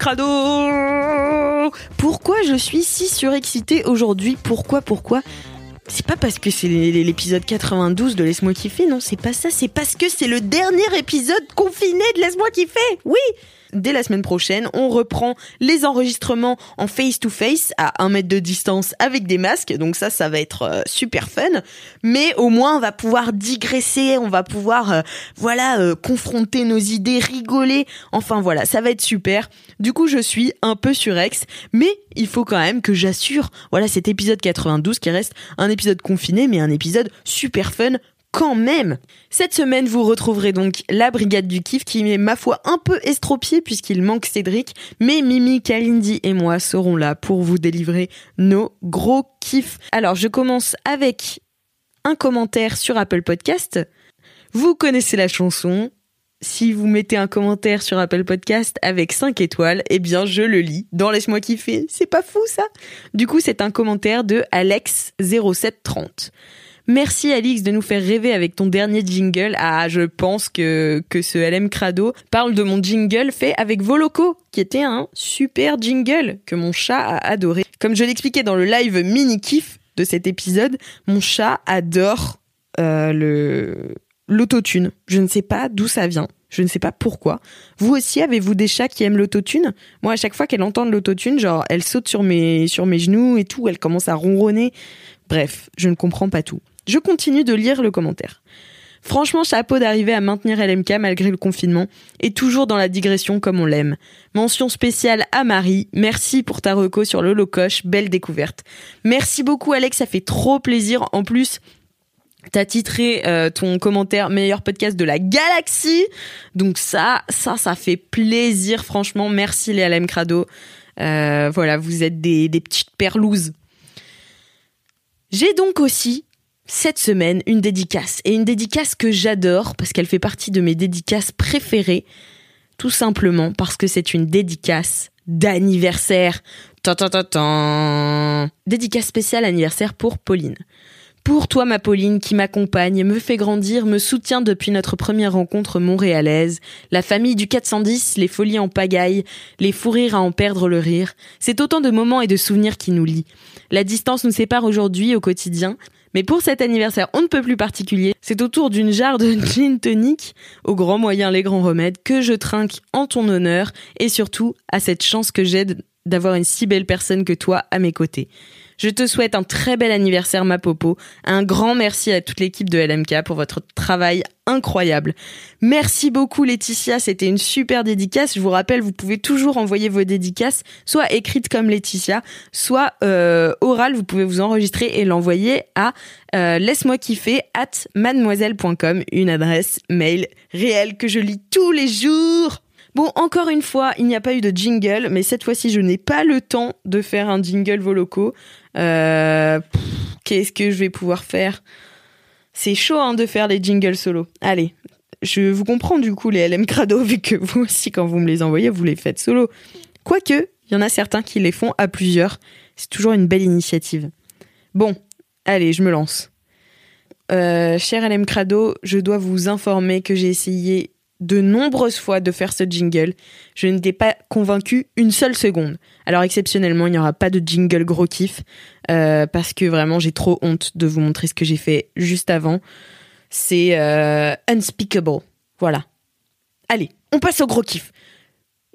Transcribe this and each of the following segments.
Crado. Pourquoi je suis si surexcitée aujourd'hui? Pourquoi Pourquoi? C'est pas parce que c'est l'épisode 92 de Laisse-moi kiffer, non, c'est pas ça, c'est parce que c'est le dernier épisode confiné de Laisse-moi kiffer Oui Dès la semaine prochaine, on reprend les enregistrements en face-to-face à un mètre de distance avec des masques. Donc ça, ça va être euh, super fun. Mais au moins, on va pouvoir digresser, on va pouvoir, euh, voilà, euh, confronter nos idées, rigoler. Enfin voilà, ça va être super. Du coup, je suis un peu surex, mais il faut quand même que j'assure, voilà, cet épisode 92 qui reste un épisode confiné, mais un épisode super fun quand même. Cette semaine, vous retrouverez donc la Brigade du Kiff qui est, ma foi, un peu estropiée puisqu'il manque Cédric, mais Mimi, Kalindi et moi serons là pour vous délivrer nos gros kiffs. Alors, je commence avec un commentaire sur Apple Podcast. Vous connaissez la chanson. Si vous mettez un commentaire sur Apple Podcast avec 5 étoiles, eh bien je le lis dans Laisse-moi kiffer. C'est pas fou ça? Du coup, c'est un commentaire de Alex0730. Merci Alix de nous faire rêver avec ton dernier jingle. Ah, je pense que, ce LM Crado parle de mon jingle fait avec Voloco, qui était un super jingle que mon chat a adoré. Comme je l'expliquais dans le live mini kiff de cet épisode, mon chat adore euh, l'autotune. Je ne sais pas d'où ça vient. Je ne sais pas pourquoi. Vous aussi, avez-vous des chats qui aiment l'autotune? Moi, à chaque fois qu'elle entend l'autotune, genre, elle saute sur mes, sur mes genoux et tout, elle commence à ronronner. Bref, je ne comprends pas tout. Je continue de lire le commentaire. Franchement, chapeau d'arriver à maintenir LMK malgré le confinement et toujours dans la digression comme on l'aime. Mention spéciale à Marie. Merci pour ta reco sur le. Belle découverte. Merci beaucoup, Alex. Ça fait trop plaisir. En plus, T'as titré euh, ton commentaire meilleur podcast de la galaxie. Donc ça, ça, ça fait plaisir. Franchement, merci les LM Crado. Euh, voilà, vous êtes des petites perlouses. J'ai donc aussi cette semaine une dédicace. Et une dédicace que j'adore parce qu'elle fait partie de mes dédicaces préférées. Tout simplement parce que c'est une dédicace d'anniversaire. Dédicace spéciale anniversaire pour Pauline. Pour toi, ma Pauline, qui m'accompagne, me fait grandir, me soutient depuis notre première rencontre montréalaise, la famille du 410, les folies en pagaille, les fous rires à en perdre le rire, c'est autant de moments et de souvenirs qui nous lient. La distance nous sépare aujourd'hui au quotidien, mais pour cet anniversaire on ne peut plus particulier, c'est autour d'une jarre de gin tonic, aux grands moyens les grands remèdes, que je trinque en ton honneur, et surtout à cette chance que j'ai d'avoir une si belle personne que toi à mes côtés. Je te souhaite un très bel anniversaire, ma popo. Un grand merci à toute l'équipe de LMK pour votre travail incroyable. Merci beaucoup, Laetitia. C'était une super dédicace. Je vous rappelle, vous pouvez toujours envoyer vos dédicaces, soit écrites comme Laetitia, soit euh, orales. Vous pouvez vous enregistrer et l'envoyer à euh, laisse-moi kiffer at mademoiselle.com, une adresse mail réelle que je lis tous les jours. Bon, encore une fois, il n'y a pas eu de jingle, mais cette fois-ci, je n'ai pas le temps de faire un jingle Voloco. Euh, Qu'est-ce que je vais pouvoir faire? C'est chaud hein, de faire les jingles solo. Allez, je vous comprends du coup les LM Crado, vu que vous aussi, quand vous me les envoyez, vous les faites solo. Quoique, il y en a certains qui les font à plusieurs. C'est toujours une belle initiative. Bon, allez, je me lance. Euh, cher LM Crado, je dois vous informer que j'ai essayé de nombreuses fois de faire ce jingle. Je n'étais pas convaincue une seule seconde. Alors exceptionnellement, il n'y aura pas de jingle gros kiff euh, parce que vraiment j'ai trop honte de vous montrer ce que j'ai fait juste avant. C'est euh, unspeakable. Voilà. Allez, on passe au gros kiff.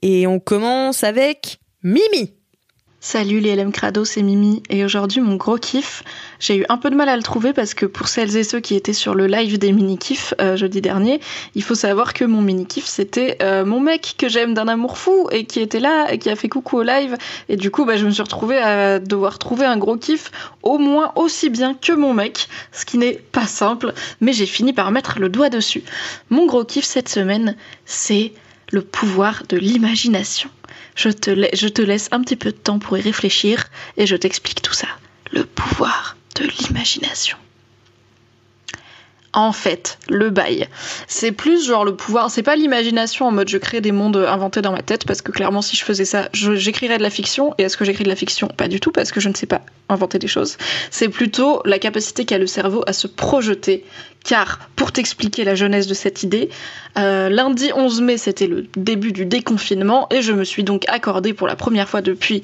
Et on commence avec Mimi. Salut les LM Crado, c'est Mimi et aujourd'hui mon gros kiff, j'ai eu un peu de mal à le trouver parce que pour celles et ceux qui étaient sur le live des mini kiffs euh, jeudi dernier, il faut savoir que mon mini kiff c'était euh, mon mec que j'aime d'un amour fou et qui était là et qui a fait coucou au live et du coup bah, je me suis retrouvée à devoir trouver un gros kiff au moins aussi bien que mon mec, ce qui n'est pas simple mais j'ai fini par mettre le doigt dessus. Mon gros kiff cette semaine c'est le pouvoir de l'imagination. Je te, laisse un petit peu de temps pour y réfléchir et je t'explique tout ça. Le pouvoir de l'imagination en fait, le bail. C'est plus genre le pouvoir, c'est pas l'imagination en mode je crée des mondes inventés dans ma tête, parce que clairement si je faisais ça, j'écrirais de la fiction, et est-ce que j'écris de la fiction? Pas du tout, parce que je ne sais pas inventer des choses. C'est plutôt la capacité qu'a le cerveau à se projeter, car pour t'expliquer la jeunesse de cette idée, euh, lundi 11 mai c'était le début du déconfinement, et je me suis donc accordé pour la première fois depuis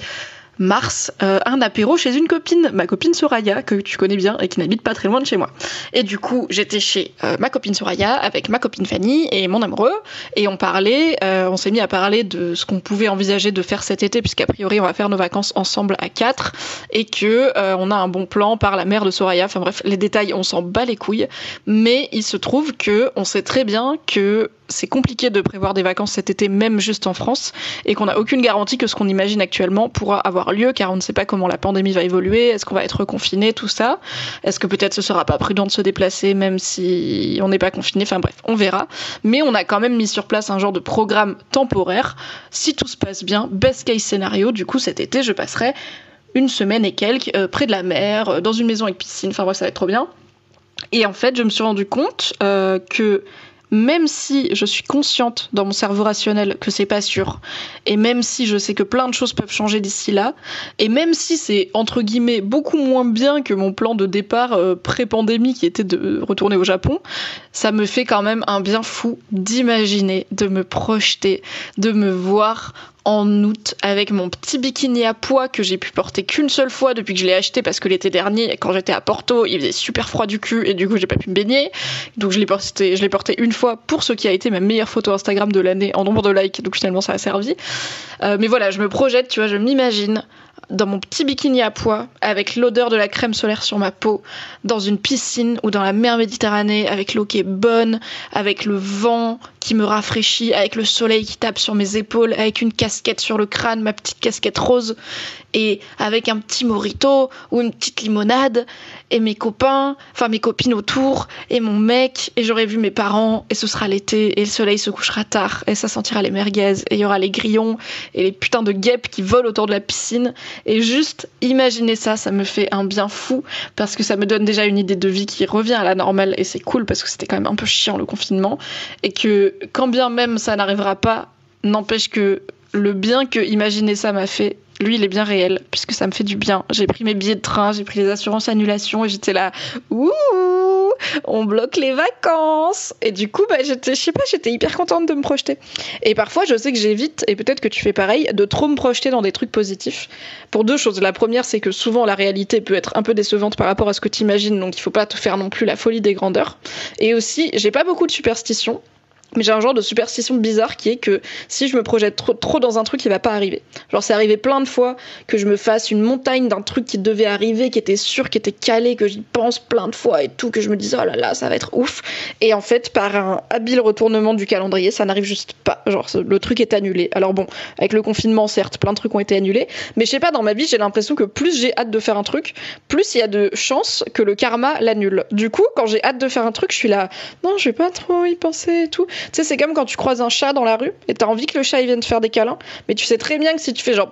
mars euh, un apéro chez une copine, ma copine Soraya, que tu connais bien et qui n'habite pas très loin de chez moi. Et du coup, j'étais chez euh, ma copine Soraya avec ma copine Fanny et mon amoureux, et on parlait, euh, on s'est mis à parler de ce qu'on pouvait envisager de faire cet été, puisqu'a priori on va faire nos vacances ensemble à quatre, et que on a un bon plan par la mère de Soraya. Enfin bref, les détails, on s'en bat les couilles, mais il se trouve que on sait très bien que c'est compliqué de prévoir des vacances cet été, même juste en France, et qu'on n'a aucune garantie que ce qu'on imagine actuellement pourra avoir lieu, car on ne sait pas comment la pandémie va évoluer, est-ce qu'on va être confiné, tout ça, est-ce que peut-être ce sera pas prudent de se déplacer même si on n'est pas confiné, enfin bref, on verra. Mais on a quand même mis sur place un genre de programme temporaire. Si tout se passe bien, best case scénario, du coup cet été je passerai une semaine et quelques euh, près de la mer, euh, dans une maison avec piscine, enfin bref, ça va être trop bien. Et en fait, je me suis rendu compte euh, que même si je suis consciente dans mon cerveau rationnel que c'est pas sûr, et même si je sais que plein de choses peuvent changer d'ici là, et même si c'est entre guillemets beaucoup moins bien que mon plan de départ euh, pré-pandémie qui était de retourner au Japon, ça me fait quand même un bien fou d'imaginer, de me projeter, de me voir en août avec mon petit bikini à poids que j'ai pu porter qu'une seule fois depuis que je l'ai acheté parce que l'été dernier quand j'étais à Porto il faisait super froid du cul et du coup j'ai pas pu me baigner. Donc je l'ai porté je l'ai porté une fois pour ce qui a été ma meilleure photo Instagram de l'année en nombre de likes. Donc finalement ça a servi. Euh, mais voilà je me projette tu vois je m'imagine dans mon petit bikini à pois, avec l'odeur de la crème solaire sur ma peau, dans une piscine ou dans la mer Méditerranée, avec l'eau qui est bonne, avec le vent qui me rafraîchit, avec le soleil qui tape sur mes épaules, avec une casquette sur le crâne, ma petite casquette rose, et avec un petit morito ou une petite limonade et mes copains, enfin mes copines autour et mon mec et j'aurai vu mes parents et ce sera l'été et le soleil se couchera tard et ça sentira les merguez et il y aura les grillons et les putains de guêpes qui volent autour de la piscine. Et juste imaginer ça, ça me fait un bien fou parce que ça me donne déjà une idée de vie qui revient à la normale et c'est cool parce que c'était quand même un peu chiant le confinement. Et que quand bien même ça n'arrivera pas, n'empêche que le bien que imaginer ça m'a fait lui, il est bien réel, puisque ça me fait du bien. J'ai pris mes billets de train, j'ai pris les assurances annulation, et j'étais là, ouh, on bloque les vacances. Et du coup, bah, j'étais, je sais pas, j'étais hyper contente de me projeter. Et parfois, je sais que j'évite, et peut-être que tu fais pareil, de trop me projeter dans des trucs positifs. Pour deux choses. La première, c'est que souvent la réalité peut être un peu décevante par rapport à ce que tu imagines, donc il faut pas te faire non plus la folie des grandeurs. Et aussi, j'ai pas beaucoup de superstitions. Mais j'ai un genre de superstition bizarre qui est que si je me projette trop, trop dans un truc, il va pas arriver. Genre, c'est arrivé plein de fois que je me fasse une montagne d'un truc qui devait arriver, qui était sûr, qui était calé, que j'y pense plein de fois et tout, que je me dise, oh là là, ça va être ouf. Et en fait, par un habile retournement du calendrier, ça n'arrive juste pas. Genre, le truc est annulé. Alors bon, avec le confinement, certes, plein de trucs ont été annulés. Mais je sais pas, dans ma vie, j'ai l'impression que plus j'ai hâte de faire un truc, plus il y a de chances que le karma l'annule. Du coup, quand j'ai hâte de faire un truc, je suis là, non, je vais pas trop y penser et tout. Tu sais, c'est comme quand tu croises un chat dans la rue et t'as envie que le chat vienne te faire des câlins, mais tu sais très bien que si tu fais genre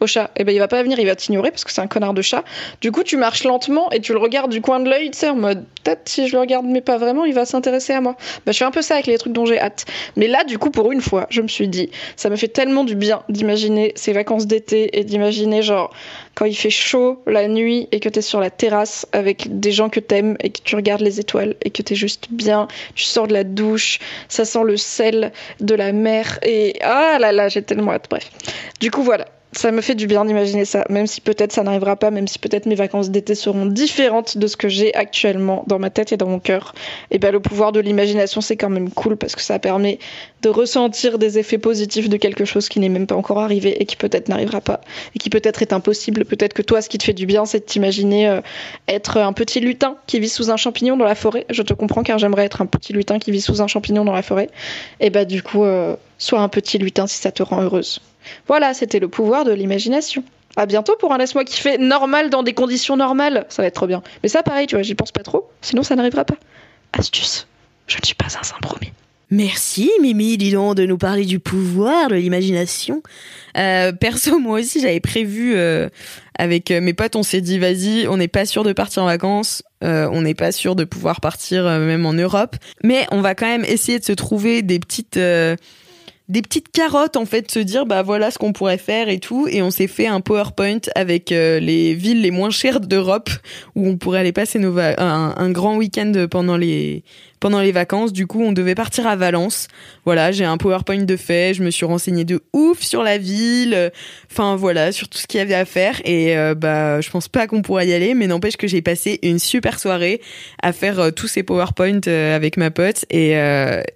au chat, et eh ben il va pas venir, il va t'ignorer parce que c'est un connard de chat. Du coup, tu marches lentement et tu le regardes du coin de l'œil, tu sais, en mode peut-être si je le regarde mais pas vraiment, il va s'intéresser à moi. Bah, je fais un peu ça avec les trucs dont j'ai hâte. Mais là, du coup, pour une fois, je me suis dit, ça me fait tellement du bien d'imaginer ces vacances d'été et d'imaginer genre quand il fait chaud la nuit et que t'es sur la terrasse avec des gens que t'aimes et que tu regardes les étoiles et que t'es juste bien, tu sors de la douche, ça sent le sel de la mer et ah là là, j'ai tellement hâte. Bref. Du coup, voilà ça me fait du bien d'imaginer ça, même si peut-être ça n'arrivera pas, même si peut-être mes vacances d'été seront différentes de ce que j'ai actuellement dans ma tête et dans mon cœur. Et ben le pouvoir de l'imagination, c'est quand même cool parce que ça permet de ressentir des effets positifs de quelque chose qui n'est même pas encore arrivé et qui peut-être n'arrivera pas et qui peut-être est impossible. Peut-être que toi, ce qui te fait du bien, c'est de t'imaginer euh, être un petit lutin qui vit sous un champignon dans la forêt. Je te comprends car j'aimerais être un petit lutin qui vit sous un champignon dans la forêt. Et bah du coup, euh, sois un petit lutin si ça te rend heureuse. Voilà, c'était le pouvoir de l'imagination. À bientôt pour un laisse-moi kiffer normal dans des conditions normales. Ça va être trop bien. Mais ça, pareil, tu vois, j'y pense pas trop. Sinon, ça n'arrivera pas. Astuce. Je ne suis pas un saint promis. Merci Mimi, dis donc, de nous parler du pouvoir de l'imagination. Euh, perso, moi aussi, j'avais prévu euh, avec euh, mes potes, on s'est dit, vas-y, on n'est pas sûr de partir en vacances, on n'est pas sûr de pouvoir partir même en Europe, mais on va quand même essayer de se trouver des petites des petites carottes en fait, se dire bah voilà ce qu'on pourrait faire et tout, et on s'est fait un PowerPoint avec euh, les villes les moins chères d'Europe où on pourrait aller passer nos un grand week-end pendant les pendant les vacances. Du coup, on devait partir à Valence. Voilà, j'ai un PowerPoint de fait, je me suis renseignée de ouf sur la ville, euh, enfin voilà, sur tout ce qu'il y avait à faire, et euh, bah je pense pas qu'on pourrait y aller, mais n'empêche que j'ai passé une super soirée à faire euh, tous ces PowerPoint avec ma pote, et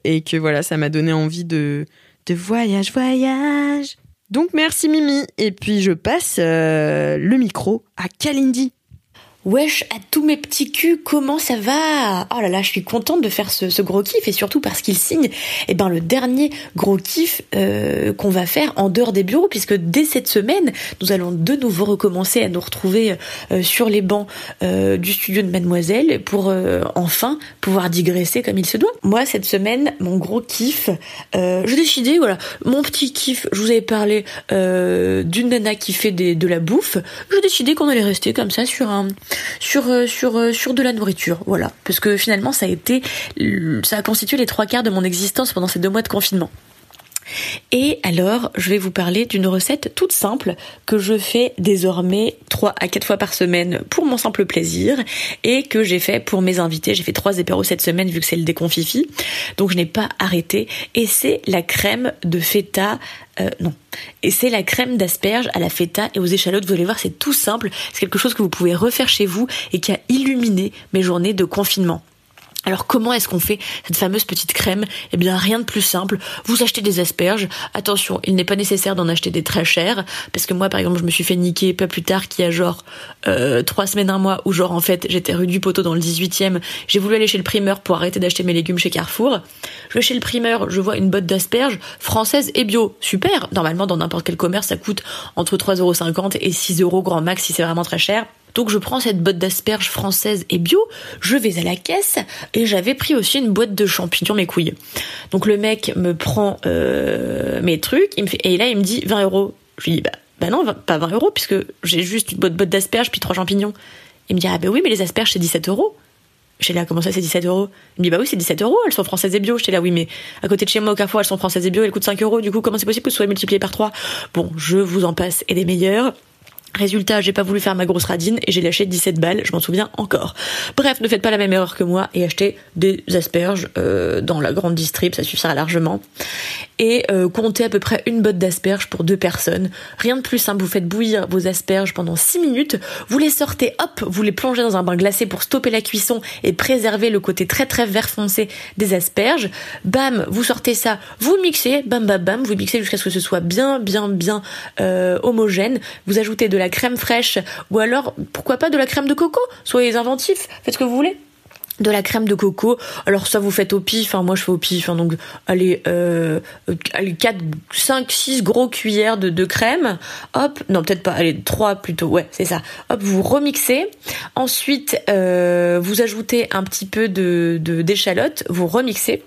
et que voilà, ça m'a donné envie de de voyage, voyage. Donc merci Mimi. Et puis je passe le micro à Kalindi. Wesh, à tous mes petits culs, comment ça va? Oh là là, je suis contente de faire ce, gros kiff et surtout parce qu'il signe eh ben, le dernier gros kiff euh, qu'on va faire en dehors des bureaux puisque dès cette semaine, nous allons de nouveau recommencer à nous retrouver euh, sur les bancs euh, du studio de Mademoiselle pour enfin pouvoir digresser comme il se doit. Moi, cette semaine, mon gros kiff, j'ai décidé, voilà, mon petit kiff, je vous avais parlé d'une nana qui fait de la bouffe, j'ai décidé qu'on allait rester comme ça sur un sur euh, sur euh, sur de la nourriture voilà. Parce que finalement ça a été ça a constitué les trois quarts de mon existence pendant ces deux mois de confinement et alors, je vais vous parler d'une recette toute simple que je fais désormais 3 à 4 fois par semaine pour mon simple plaisir et que j'ai fait pour mes invités. J'ai fait trois apéros cette semaine vu que c'est le déconfifi. Donc je n'ai pas arrêté et c'est la crème de feta euh, non. Et c'est la crème d'asperges à la feta et aux échalotes. Vous allez voir, c'est tout simple. C'est quelque chose que vous pouvez refaire chez vous et qui a illuminé mes journées de confinement. Alors comment est-ce qu'on fait cette fameuse petite crème? Eh bien rien de plus simple. Vous achetez des asperges. Attention, il n'est pas nécessaire d'en acheter des très chères parce que moi par exemple je me suis fait niquer pas plus tard qu'il y a genre euh, trois semaines un mois où genre en fait j'étais rue du Poteau dans le 18e. J'ai voulu aller chez le primeur pour arrêter d'acheter mes légumes chez Carrefour. Je vais chez le primeur, je vois une botte d'asperges française et bio. Super. Normalement dans n'importe quel commerce ça coûte entre 3,50€ et 6€ grand max si c'est vraiment très cher. Donc je prends cette botte d'asperges française et bio, je vais à la caisse et j'avais pris aussi une boîte de champignons mes couilles. Donc le mec me prend euh, mes trucs il me fait, et là il me dit 20 euros. Je lui dis bah, bah non pas 20 euros puisque j'ai juste une botte d'asperges puis trois champignons. Il me dit ah bah oui mais les asperges c'est 17 euros. J'étais là, comment ça c'est 17 euros? Il me dit bah oui c'est 17 euros, elles sont françaises et bio. J'étais là oui mais à côté de chez moi au Carrefour elles sont françaises et bio, elles coûtent 5 euros. Du coup comment c'est possible que ce soit multiplié par 3 Bon je vous en passe et des meilleurs. Résultat, j'ai pas voulu faire ma grosse radine et j'ai lâché 17 balles, je m'en souviens encore. Bref, ne faites pas la même erreur que moi et achetez des asperges euh, dans la grande distrib, ça suffira largement. Et euh, comptez à peu près une botte d'asperges pour deux personnes. Rien de plus simple, vous faites bouillir vos asperges pendant 6 minutes, vous les sortez, hop, vous les plongez dans un bain glacé pour stopper la cuisson et préserver le côté très très vert foncé des asperges. Bam, vous sortez ça, vous mixez, bam bam bam, vous mixez jusqu'à ce que ce soit bien bien bien euh, homogène. Vous ajoutez de la crème fraîche. Ou alors pourquoi pas de la crème de coco? Soyez inventifs, faites ce que vous voulez. De la crème de coco. Alors ça vous faites au pif, hein, moi je fais au pif, hein, donc allez, euh, allez 4, 5, 6 gros cuillères de, de crème, hop, non peut-être pas, allez 3 plutôt, ouais c'est ça, hop vous remixez, ensuite euh, vous ajoutez un petit peu de d'échalote, vous remixez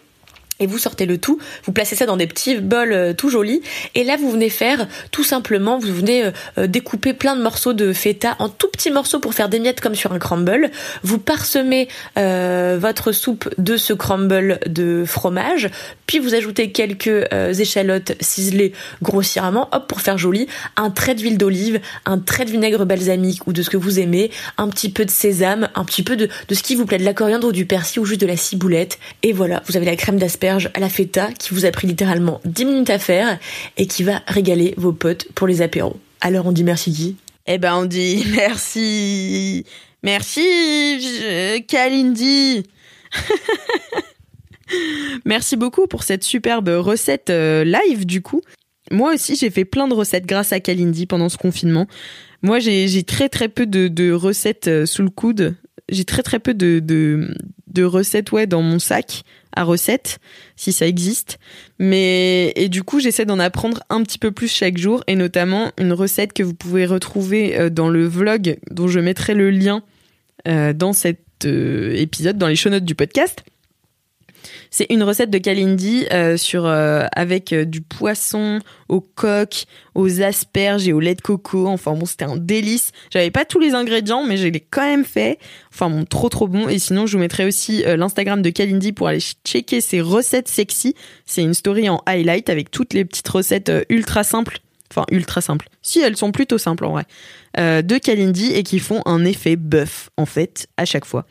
et vous sortez le tout, vous placez ça dans des petits bols euh, tout jolis, et là vous venez faire tout simplement, vous venez euh, euh, découper plein de morceaux de feta en tout petits morceaux pour faire des miettes comme sur un crumble. Vous parsemez euh, votre soupe de ce crumble de fromage, puis vous ajoutez quelques échalotes ciselées grossièrement, hop pour faire joli, un trait d'huile d'olive, un trait de vinaigre balsamique ou de ce que vous aimez, un petit peu de sésame, un petit peu de, de ce qui vous plaît, de la coriandre ou du persil ou juste de la ciboulette, et voilà, vous avez la crème à la feta qui vous a pris littéralement 10 minutes à faire et qui va régaler vos potes pour les apéros. Alors on dit merci qui Eh ben on dit merci, merci Kalindi. merci beaucoup pour cette superbe recette euh, live du coup. Moi aussi j'ai fait plein de recettes grâce à Kalindi pendant ce confinement. Moi j'ai très très peu de, recettes euh, sous le coude. J'ai très très peu de, de recettes ouais dans mon sac à recettes si ça existe. Mais et du coup, j'essaie d'en apprendre un petit peu plus chaque jour et notamment une recette que vous pouvez retrouver euh, dans le vlog dont je mettrai le lien euh, dans cet euh, épisode dans les show notes du podcast. C'est une recette de Kalindi euh, euh, avec euh, du poisson au coq, aux asperges et au lait de coco. Enfin bon, c'était un délice. J'avais pas tous les ingrédients, mais je l'ai quand même fait. Enfin bon, trop trop bon. Et sinon, je vous mettrai aussi l'Instagram de Kalindi pour aller checker ses recettes sexy. C'est une story en highlight avec toutes les petites recettes ultra simples. Enfin, ultra simples. Si, elles sont plutôt simples en vrai. Euh, de Kalindi et qui font un effet bœuf, en fait, à chaque fois.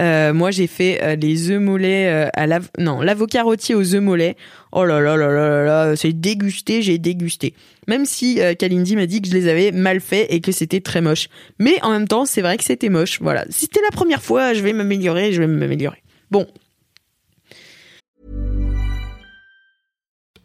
Euh, moi, j'ai fait euh, les œufs mollets à la... Non, l'avocat rôti aux œufs mollets. Oh là là là là là là, c'est dégusté, j'ai dégusté. Même si Kalindi m'a dit que je les avais mal faits et que c'était très moche. Mais en même temps, c'est vrai que c'était moche. Voilà. Si c'était la première fois, je vais m'améliorer, je vais m'améliorer. Bon,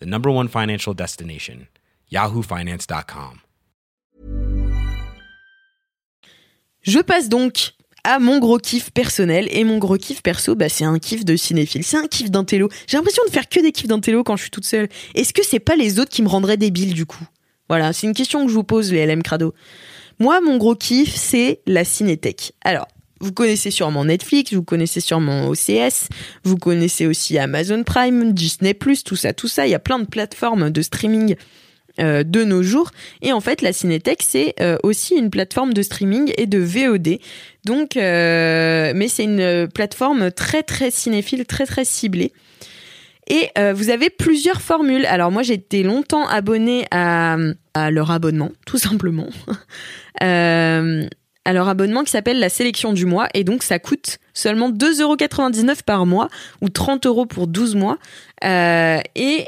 the number one financial destination, yahoofinance.com. Je passe donc à mon gros kiff personnel. Et mon gros kiff perso bah c'est un kiff de cinéphile. C'est un kiff d'intello. J'ai l'impression de faire que des kiffs d'intello quand je suis toute seule. Est-ce que c'est pas les autres qui me rendraient débile du coup? Voilà c'est une question que je vous pose les LM Crado. Moi mon gros kiff c'est la cinétech alors vous connaissez sûrement Netflix, vous connaissez sûrement OCS, vous connaissez aussi Amazon Prime, Disney+, tout ça, tout ça. Il y a plein de plateformes de streaming euh, de nos jours. Et en fait, la Cinétech, c'est euh, aussi une plateforme de streaming et de VOD. Donc, euh, mais c'est une plateforme très très cinéphile, très très ciblée. Et euh, vous avez plusieurs formules. Alors moi, j'ai été longtemps abonnée à, à leur abonnement, tout simplement. à leur abonnement qui s'appelle la sélection du mois. Et donc, ça coûte seulement 2,99€ par mois ou 30 euros pour 12 mois. Euh, et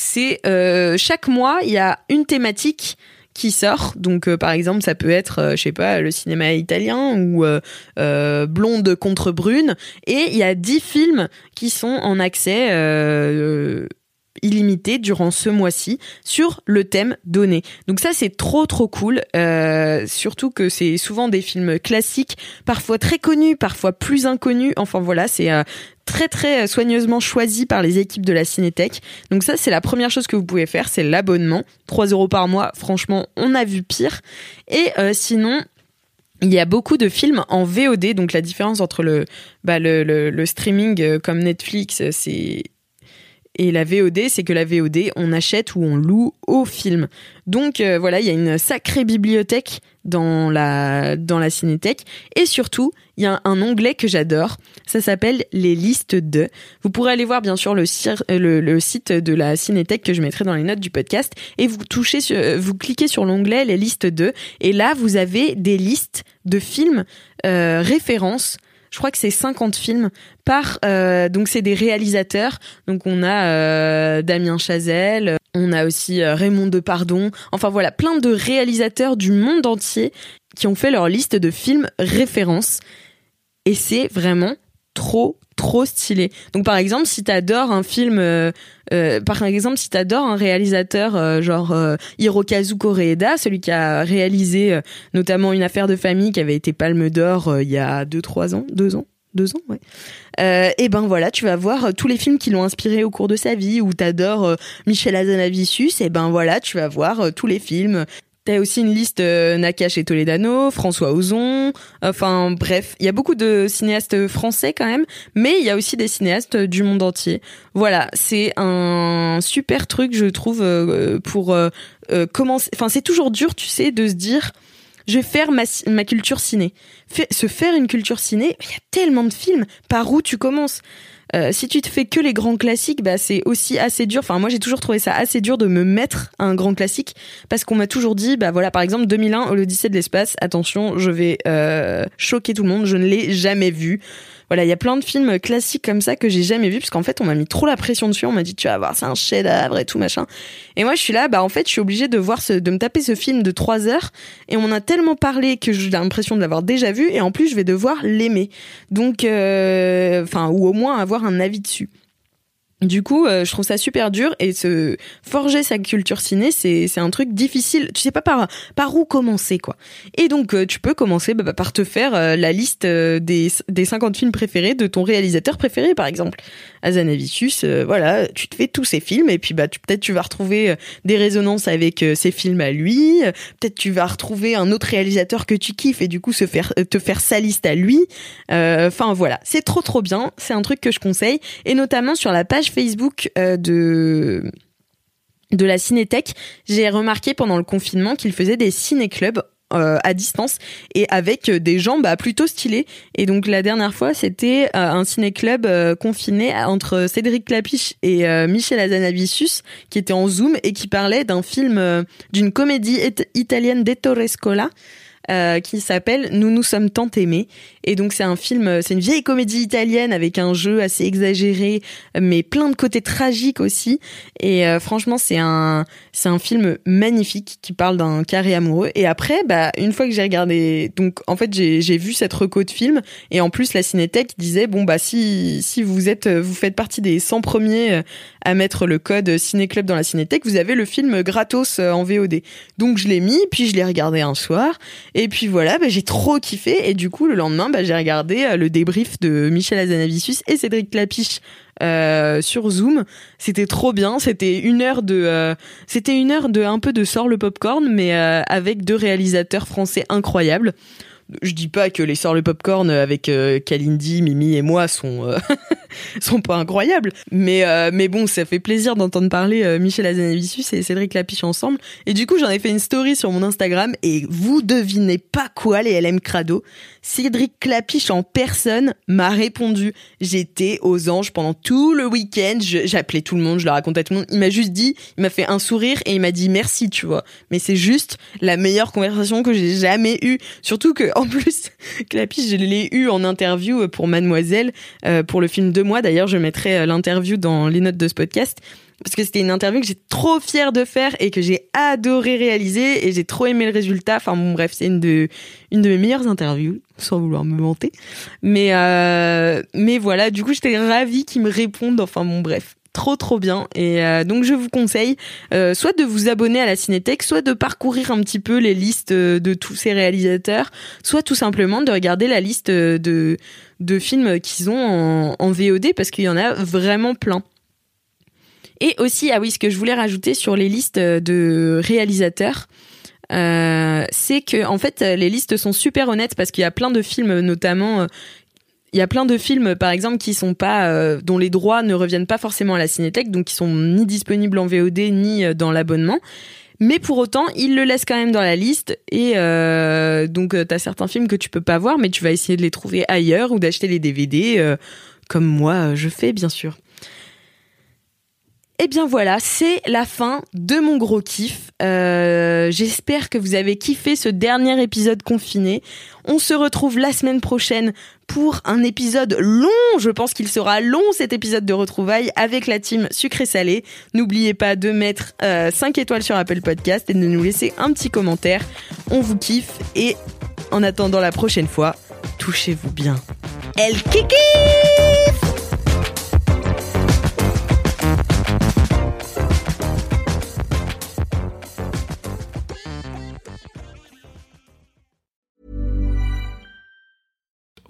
c'est euh, chaque mois, il y a une thématique qui sort. Donc, euh, par exemple, ça peut être, euh, je sais pas, le cinéma italien ou Blonde contre Brune. Et il y a 10 films qui sont en accès euh, illimité durant ce mois-ci sur le thème donné. Donc ça, c'est trop trop cool. Euh, surtout que c'est souvent des films classiques, parfois très connus, parfois plus inconnus. Enfin voilà, c'est euh, très très soigneusement choisi par les équipes de la Cinétech. Donc ça, c'est la première chose que vous pouvez faire, c'est l'abonnement. 3 euros par mois, franchement, on a vu pire. Et euh, sinon, il y a beaucoup de films en VOD, donc la différence entre le, bah, le, le, streaming euh, comme Netflix, euh, c'est et la VOD, c'est que la VOD, on achète ou on loue au film. Donc euh, voilà, il y a une sacrée bibliothèque dans la dans la Cinétech et surtout, il y a un onglet que j'adore, ça s'appelle les listes de. Vous pourrez aller voir bien sûr le, euh, le, site de la Cinétech que je mettrai dans les notes du podcast et vous touchez euh, vous cliquez sur l'onglet les listes de et là vous avez des listes de films références je crois que c'est 50 films par euh, donc c'est des réalisateurs. Donc on a euh, Damien Chazelle on a aussi euh, Raymond Depardon. Enfin voilà plein de réalisateurs du monde entier qui ont fait leur liste de films références. Et c'est vraiment trop trop stylé. Donc par exemple si t'adores un film euh, euh, par exemple si t'adores un réalisateur euh, genre Hirokazu Koreeda celui qui a réalisé notamment une affaire de famille qui avait été Palme d'Or il y a deux trois ans deux ans deux ans ouais. Et ben voilà tu vas voir tous les films qui l'ont inspiré au cours de sa vie ou t'adores Michel Hazanavicius et ben voilà tu vas voir tous les films T'as aussi une liste euh, Nakache et Toledano, François Ozon, enfin bref, il y a beaucoup de cinéastes français quand même, mais il y a aussi des cinéastes du monde entier. Voilà, c'est un super truc je trouve euh, pour euh, euh, commencer. Enfin, c'est toujours dur, tu sais, de se dire je vais faire ma, ma culture ciné. Se faire une culture ciné, il y a tellement de films. Par où tu commences? Euh, si tu te fais que les grands classiques, bah c'est aussi assez dur. Enfin, moi j'ai toujours trouvé ça assez dur de me mettre à un grand classique parce qu'on m'a toujours dit, bah voilà, par exemple 2001, l'Odyssée de l'espace. Attention, je vais euh, choquer tout le monde. Je ne l'ai jamais vu. Voilà, il y a plein de films classiques comme ça que j'ai jamais vu parce qu'en fait on m'a mis trop la pression dessus. On m'a dit tu vas voir, c'est un chef-d'œuvre et tout machin. Et moi je suis là, bah en fait je suis obligée de voir ce, de me taper ce film de trois heures et on en a tellement parlé que j'ai l'impression de l'avoir déjà vu et en plus je vais devoir l'aimer. Donc, euh, enfin ou au moins avoir un avis dessus. Du coup, euh, je trouve ça super dur et se forger sa culture ciné, c'est un truc difficile. Tu sais pas par par où commencer quoi. Et donc euh, tu peux commencer bah, bah, par te faire euh, la liste des des 50 films préférés de ton réalisateur préféré par exemple. Azanavicius, voilà, tu te fais tous ces films et puis bah peut-être tu vas retrouver des résonances avec ses films à lui, peut-être tu vas retrouver un autre réalisateur que tu kiffes et du coup se faire te faire sa liste à lui. Enfin voilà, c'est trop trop bien, c'est un truc que je conseille et notamment sur la page Facebook euh, de la Cinétech, j'ai remarqué pendant le confinement qu'il faisait des ciné-clubs euh, à distance et avec euh, des gens bah, plutôt stylés. Et donc la dernière fois, c'était euh, un ciné-club confiné entre Cédric Clapiche et Michel Azanavicius qui était en Zoom et qui parlait d'un film, d'une comédie it- italienne d'Ettore Scola qui s'appelle Nous nous sommes tant aimés. Et donc c'est un film, euh, c'est une vieille comédie italienne avec un jeu assez exagéré, mais plein de côtés tragiques aussi. Et euh, franchement, c'est un, c'est un film magnifique qui parle d'un carré amoureux. Et après, bah, une fois que j'ai regardé, donc en fait j'ai, vu cette reco de film et en plus la Cinétech disait bon bah si si vous êtes, vous faites partie des 100 premiers euh, à mettre le code Ciné Club dans la Cinétech, vous avez le film gratos euh, en VOD. Donc je l'ai mis, puis je l'ai regardé un soir. Et puis voilà, bah, j'ai trop kiffé. Et du coup, le lendemain, bah, j'ai regardé euh, le débrief de Michel Azanavicius et Cédric Clapiche euh, sur Zoom. C'était trop bien. C'était une heure de, euh, c'était une heure de un peu de sort le popcorn, mais avec deux réalisateurs français incroyables. Je dis pas que les sorts le popcorn avec euh, Kalindi, Mimi et moi sont euh, sont pas incroyables, mais euh, mais bon, ça fait plaisir d'entendre parler euh, Michel Azanavicius et Cédric Lapiche ensemble. Et du coup, j'en ai fait une story sur mon Instagram et vous devinez pas quoi les LM Crado. Cédric Clapiche en personne m'a répondu. J'étais aux anges pendant tout le week-end. J'appelais tout le monde, je le racontais à tout le monde. Il m'a juste dit, il m'a fait un sourire et il m'a dit merci, tu vois. Mais c'est juste la meilleure conversation que j'ai jamais eue. Surtout que, en plus, Clapiche, je l'ai eu en interview pour Mademoiselle, euh, pour le film de moi. D'ailleurs, je mettrai euh, l'interview dans les notes de ce podcast. Parce que c'était une interview que j'ai trop fière de faire et que j'ai adoré réaliser et j'ai trop aimé le résultat. Enfin bon bref, c'est une de une de mes meilleures interviews, sans vouloir me vanter. Mais euh, mais voilà, du coup j'étais ravie qu'ils me répondent. Enfin bon bref, trop trop bien. Et euh, donc je vous conseille euh, soit de vous abonner à la Cinétech, soit de parcourir un petit peu les listes euh, de tous ces réalisateurs, soit tout simplement de regarder la liste de films qu'ils ont en, VOD parce qu'il y en a vraiment plein. Et aussi, ah oui, ce que je voulais rajouter sur les listes de réalisateurs, c'est que en fait les listes sont super honnêtes parce qu'il y a plein de films, notamment, il y a plein de films par exemple qui sont pas, euh, dont les droits ne reviennent pas forcément à la Cinétech, donc qui sont ni disponibles en VOD ni euh, dans l'abonnement. Mais pour autant, ils le laissent quand même dans la liste et euh, donc euh, t'as certains films que tu peux pas voir, mais tu vas essayer de les trouver ailleurs ou d'acheter les DVD, comme moi je fais bien sûr. Et bien voilà, c'est la fin de mon gros kiff. Euh, J'espère que vous avez kiffé ce dernier épisode confiné. On se retrouve la semaine prochaine pour un épisode long. Je pense qu'il sera long cet épisode de retrouvailles avec la team sucré salé. N'oubliez pas de mettre euh, 5 étoiles sur Apple Podcast et de nous laisser un petit commentaire. On vous kiffe et en attendant la prochaine fois, touchez-vous bien. El kiki